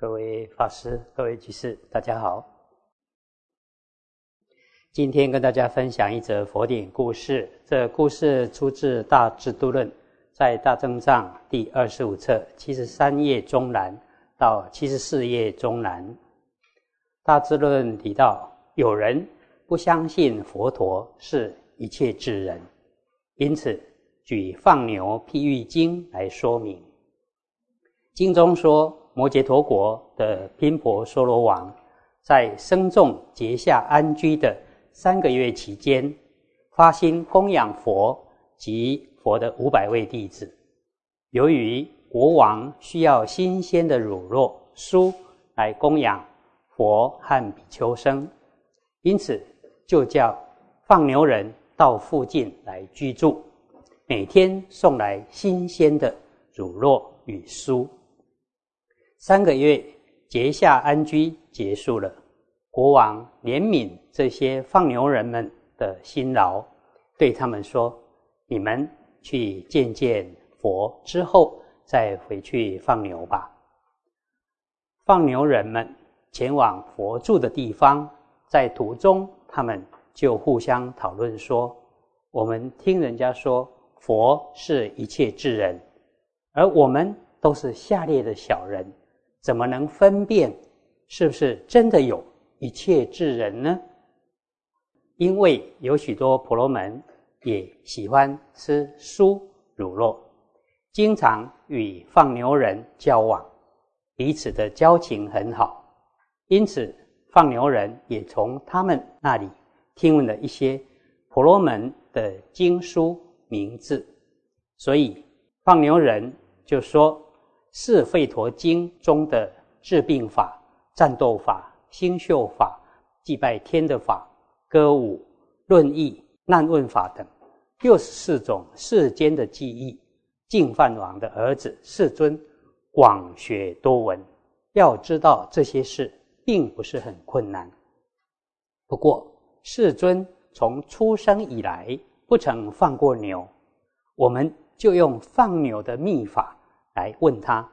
各位法师、各位居士，大家好。今天跟大家分享一则佛典故事。这故事出自《大智度论》，在《大正藏》第二十五册七十三页中南到七十四页中南。《大智论》提到，有人不相信佛陀是一切智人，因此举放牛譬喻经来说明。经中说，摩羯陀国的频婆娑罗王，在生众结下安居的三个月期间，发心供养佛及佛的五百位弟子。由于国王需要新鲜的乳酪酥来供养佛和比丘僧，因此就叫放牛人到附近来居住，每天送来新鲜的乳酪与酥。三个月结下安居结束了，国王怜悯这些放牛人们的辛劳，对他们说：“你们去见见佛之后，再回去放牛吧。”放牛人们前往佛住的地方，在途中，他们就互相讨论说：“我们听人家说佛是一切智人，而我们都是下列的小人。”怎么能分辨是不是真的有一切智人呢？因为有许多婆罗门也喜欢吃酥乳酪，经常与放牛人交往，彼此的交情很好，因此放牛人也从他们那里听闻了一些婆罗门的经书名字，所以放牛人就说。四《吠陀经》中的治病法、战斗法、星宿法、祭拜天的法、歌舞、论义、难问法等六十四种世间的技艺。净饭王的儿子世尊广学多闻，要知道这些事并不是很困难。不过世尊从出生以来不曾放过牛，我们就用放牛的秘法。来问他，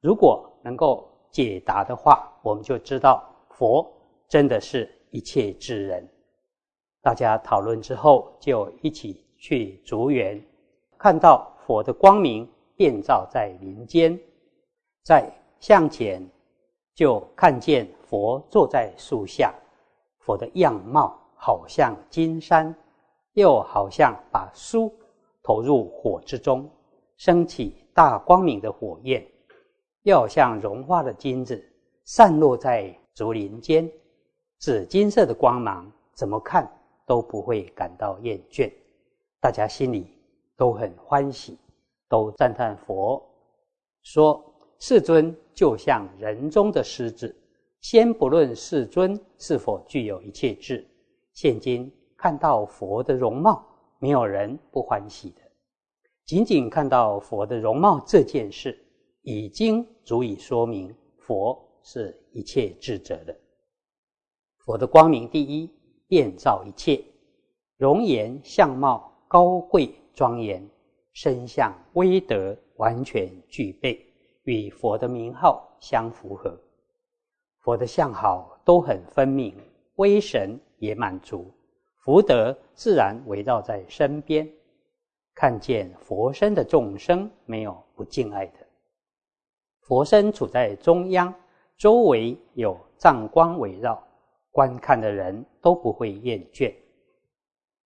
如果能够解答的话，我们就知道佛真的是一切智人。大家讨论之后，就一起去竹园，看到佛的光明遍照在林间，在向前就看见佛坐在树下，佛的样貌好像金山，又好像把书投入火之中，升起。大光明的火焰，要像融化的金子散落在竹林间，紫金色的光芒，怎么看都不会感到厌倦。大家心里都很欢喜，都赞叹佛，说世尊就像人中的狮子。先不论世尊是否具有一切智，现今看到佛的容貌，没有人不欢喜的。仅仅看到佛的容貌这件事，已经足以说明佛是一切智者了。佛的光明第一，遍照一切，容颜相貌高贵庄严，身相威德完全具备，与佛的名号相符合。佛的相好都很分明，威神也满足，福德自然围绕在身边。看见佛身的众生没有不敬爱的，佛身处在中央，周围有藏光围绕，观看的人都不会厌倦。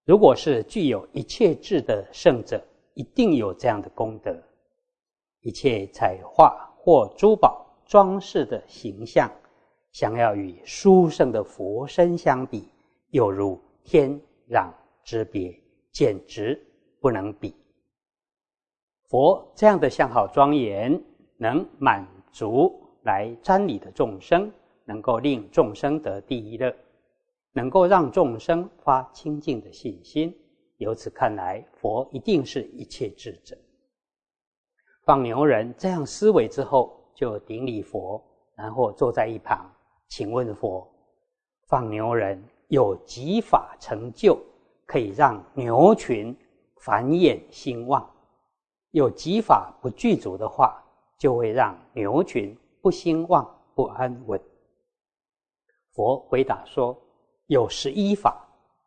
如果是具有一切智的圣者，一定有这样的功德。一切彩画或珠宝装饰的形象，想要与殊胜的佛身相比，有如天壤之别，简直。不能比佛这样的相好庄严，能满足来瞻礼的众生，能够令众生得第一乐，能够让众生发清净的信心。由此看来，佛一定是一切智者。放牛人这样思维之后，就顶礼佛，然后坐在一旁，请问佛：放牛人有几法成就，可以让牛群？繁衍兴旺，有几法不具足的话，就会让牛群不兴旺、不安稳。佛回答说：“有十一法，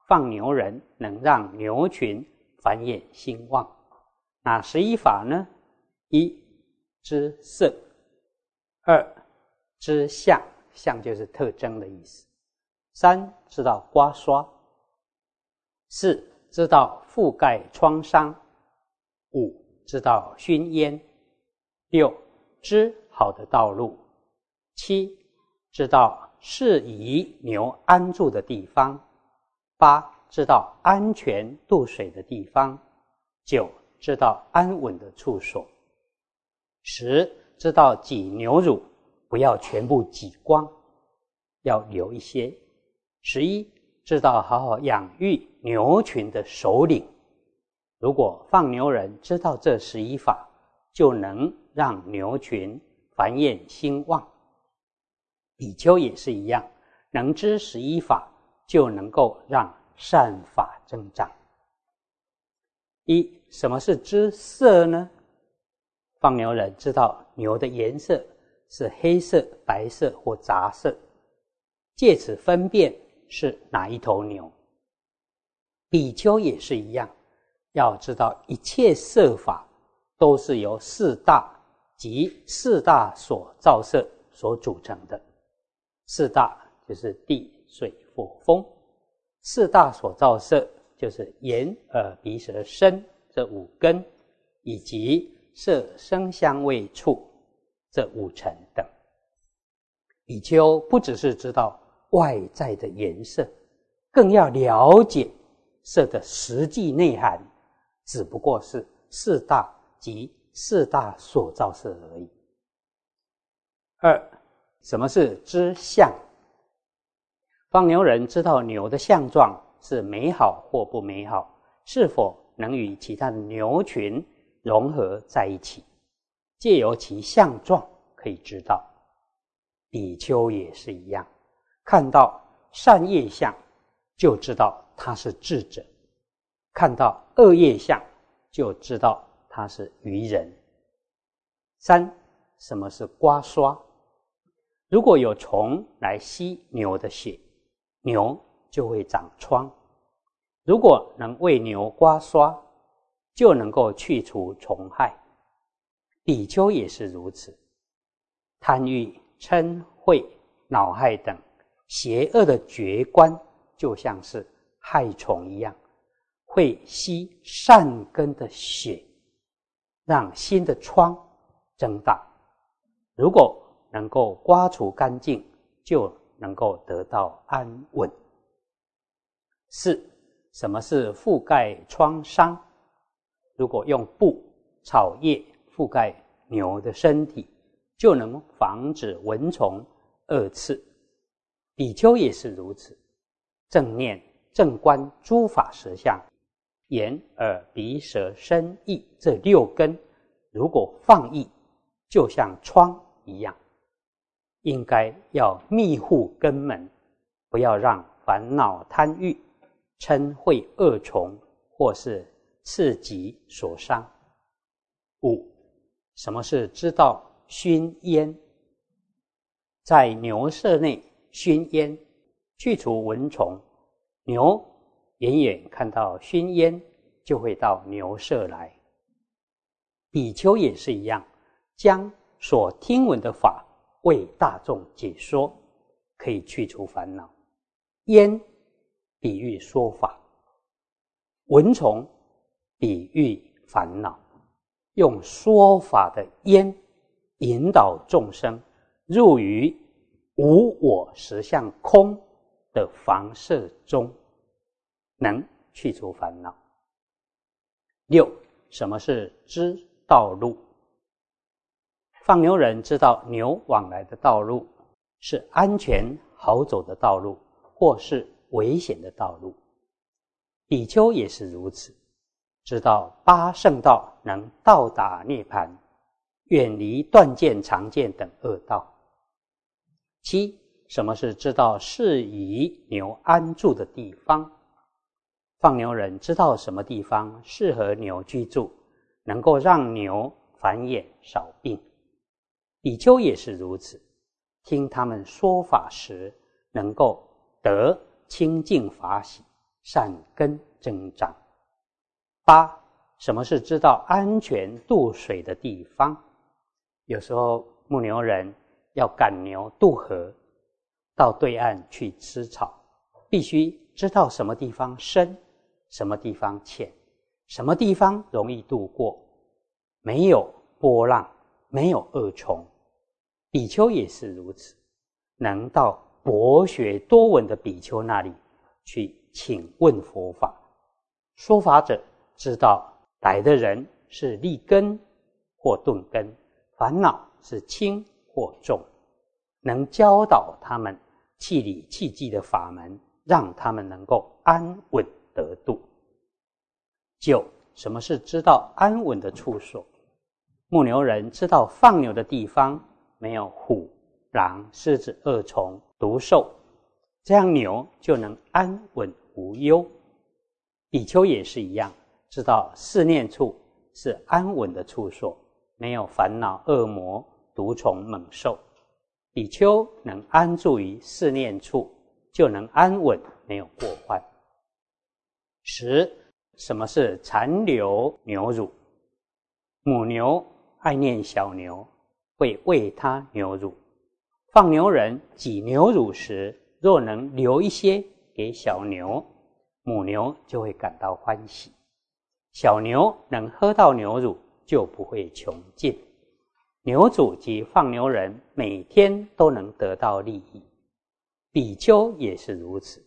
放牛人能让牛群繁衍兴旺。哪十一法呢？一知色，二知相，相就是特征的意思；三知道刮刷，四知道覆盖创伤，五知道熏烟，六知好的道路，七知道。”适宜牛安住的地方，八知道安全渡水的地方，九知道安稳的处所，十知道挤牛乳不要全部挤光，要留一些，十一知道好好养育牛群的首领。如果放牛人知道这十一法，就能让牛群繁衍兴旺。比丘也是一样，能知十一法，就能够让善法增长。一，什么是知色呢？放牛人知道牛的颜色是黑色、白色或杂色，借此分辨是哪一头牛。比丘也是一样，要知道一切色法都是由四大及四大所造色所组成的。四大就是地、水、火、风，四大所造色就是眼、耳、鼻、舌、身这五根，以及色、声、香味、触这五尘等。比丘不只是知道外在的颜色，更要了解色的实际内涵，只不过是四大及四大所造色而已。二。什么是知相？放牛人知道牛的相状是美好或不美好，是否能与其他的牛群融合在一起，借由其相状可以知道。比丘也是一样，看到善业相就知道他是智者，看到恶业相就知道他是愚人。三，什么是刮刷？如果有虫来吸牛的血，牛就会长疮。如果能为牛刮刷，就能够去除虫害。比丘也是如此。贪欲、嗔恚、恼害等邪恶的觉观，就像是害虫一样，会吸善根的血，让新的疮增大。如果能够刮除干净，就能够得到安稳。四，什么是覆盖创伤？如果用布、草叶覆盖牛的身体，就能防止蚊虫二次。比丘也是如此。正念、正观诸法实相，眼、耳、鼻、舌、身、意这六根，如果放逸，就像疮一样。应该要密护根门，不要让烦恼、贪欲、嗔恚恶虫或是刺激所伤。五，什么是知道熏烟？在牛舍内熏烟，去除蚊虫。牛远远看到熏烟，就会到牛舍来。比丘也是一样，将所听闻的法。为大众解说，可以去除烦恼。烟比喻说法，蚊虫比喻烦恼，用说法的烟引导众生入于无我实相空的房舍中，能去除烦恼。六，什么是知道路？放牛人知道牛往来的道路是安全好走的道路，或是危险的道路。比丘也是如此，知道八圣道能到达涅槃，远离断见、常见等恶道。七，什么是知道适宜牛安住的地方？放牛人知道什么地方适合牛居住，能够让牛繁衍少病。比丘也是如此，听他们说法时，能够得清净法喜，善根增长。八，什么是知道安全渡水的地方？有时候牧牛人要赶牛渡河，到对岸去吃草，必须知道什么地方深，什么地方浅，什么地方容易渡过，没有波浪，没有恶虫。比丘也是如此，能到博学多闻的比丘那里去请问佛法，说法者知道来的人是立根或钝根。烦恼是轻过重，能教导他们气理气机的法门，让他们能够安稳得度。九，什么是知道安稳的处所？牧牛人知道放牛的地方没有虎、狼、狮子、恶虫、毒兽，这样牛就能安稳无忧。比丘也是一样，知道四念处是安稳的处所。没有烦恼、恶魔、毒虫、猛兽，比丘能安住于四念处，就能安稳，没有过患。十，什么是残留牛乳？母牛爱念小牛，会喂它牛乳。放牛人挤牛乳时，若能留一些给小牛，母牛就会感到欢喜。小牛能喝到牛乳。就不会穷尽。牛主及放牛人每天都能得到利益，比丘也是如此。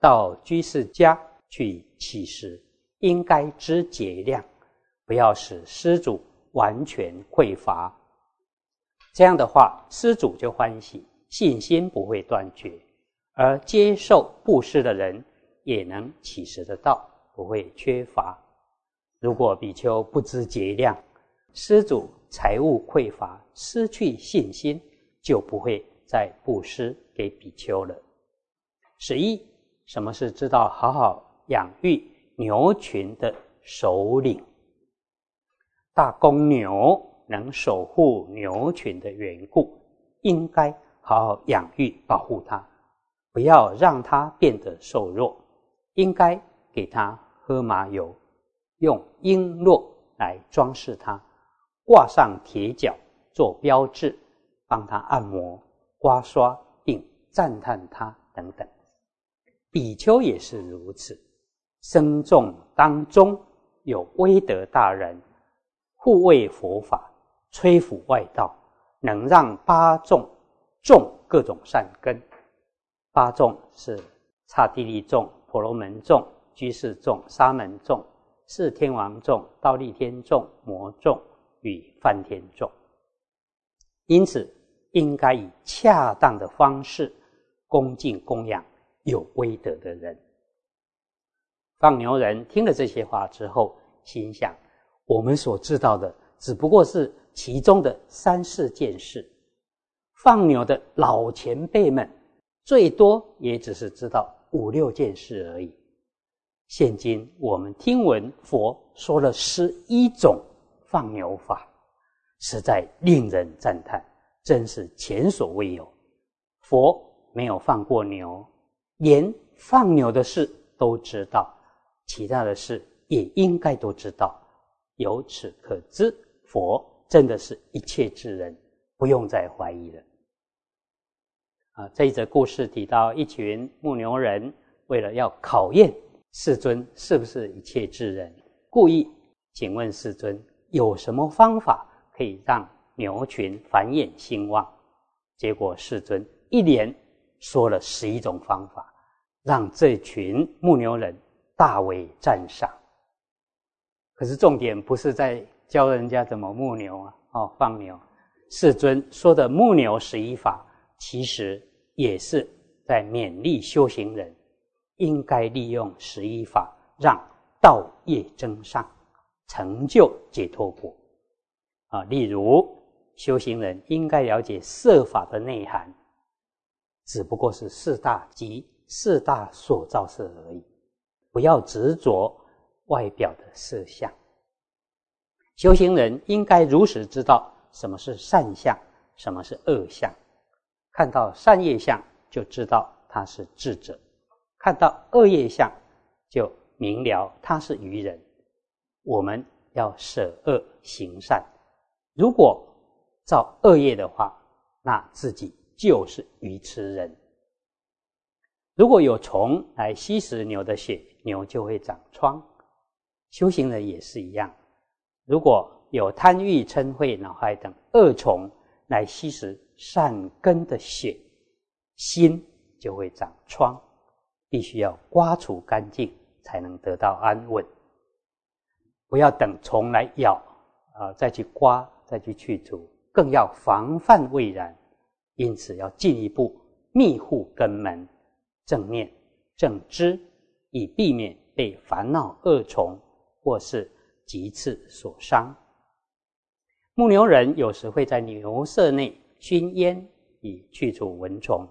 到居士家去乞食，应该知节量，不要使施主完全匮乏。这样的话，施主就欢喜，信心不会断绝，而接受布施的人也能乞食得到，不会缺乏。如果比丘不知节量，施主财物匮乏，失去信心，就不会再布施给比丘了。十一，什么是知道好好养育牛群的首领？大公牛能守护牛群的缘故，应该好好养育保护它，不要让它变得瘦弱，应该给它喝麻油。用璎珞来装饰它，挂上铁脚做标志，帮他按摩、刮刷，并赞叹他等等。比丘也是如此，僧众当中有威德大人护卫佛法、摧伏外道，能让八众种各种善根。八众是刹帝利众、婆罗门众、居士众、沙门众。四天王众、倒立天众、魔众与梵天众，因此应该以恰当的方式恭敬供养有威德的人。放牛人听了这些话之后，心想：我们所知道的只不过是其中的三四件事，放牛的老前辈们最多也只是知道五六件事而已。现今我们听闻佛说了十一种放牛法，实在令人赞叹，真是前所未有。佛没有放过牛，连放牛的事都知道，其他的事也应该都知道。由此可知，佛真的是一切智人，不用再怀疑了。啊，这一则故事提到一群牧牛人，为了要考验。世尊是不是一切智人？故意请问世尊，有什么方法可以让牛群繁衍兴旺？结果世尊一连说了十一种方法，让这群牧牛人大为赞赏。可是重点不是在教人家怎么牧牛啊，哦，放牛。世尊说的牧牛十一法，其实也是在勉励修行人。应该利用十一法，让道业增上，成就解脱果。啊，例如修行人应该了解色法的内涵，只不过是四大及四大所造色而已，不要执着外表的色相。修行人应该如实知道什么是善相，什么是恶相，看到善业相，就知道他是智者；看到恶业相，就明了他是愚人。我们要舍恶行善。如果造恶业的话，那自己就是愚痴人。如果有虫来吸食牛的血，牛就会长疮。修行人也是一样，如果有贪欲、嗔恚、恼害等恶虫来吸食善根的血，心就会长疮，必须要刮除干净，才能得到安稳。不要等虫来咬啊，再去刮，再去去除。更要防范未然，因此要进一步密护根门，正念正知，以避免被烦恼恶虫或是棘刺所伤。牧牛人有时会在牛舍内熏烟，以去除蚊虫。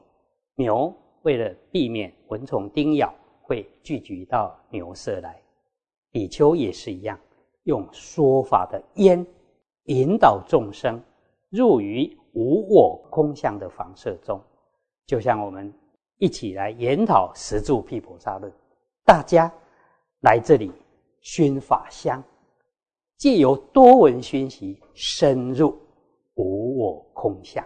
牛为了避免蚊虫叮咬，会聚集到牛舍来。比丘也是一样，用说法的烟引导众生。入于无我空相的房舍中，就像我们一起来研讨十住毗婆沙论，大家来这里熏法香，借由多闻熏习，深入无我空相。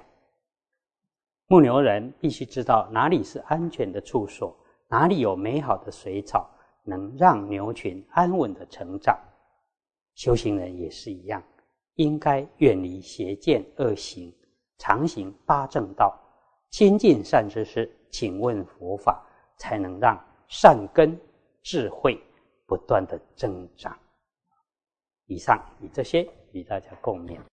牧牛人必须知道哪里是安全的处所，哪里有美好的水草，能让牛群安稳的成长。修行人也是一样。应该远离邪见恶行，常行八正道，亲近善知识，请问佛法，才能让善根智慧不断的增长。以上以这些与大家共勉。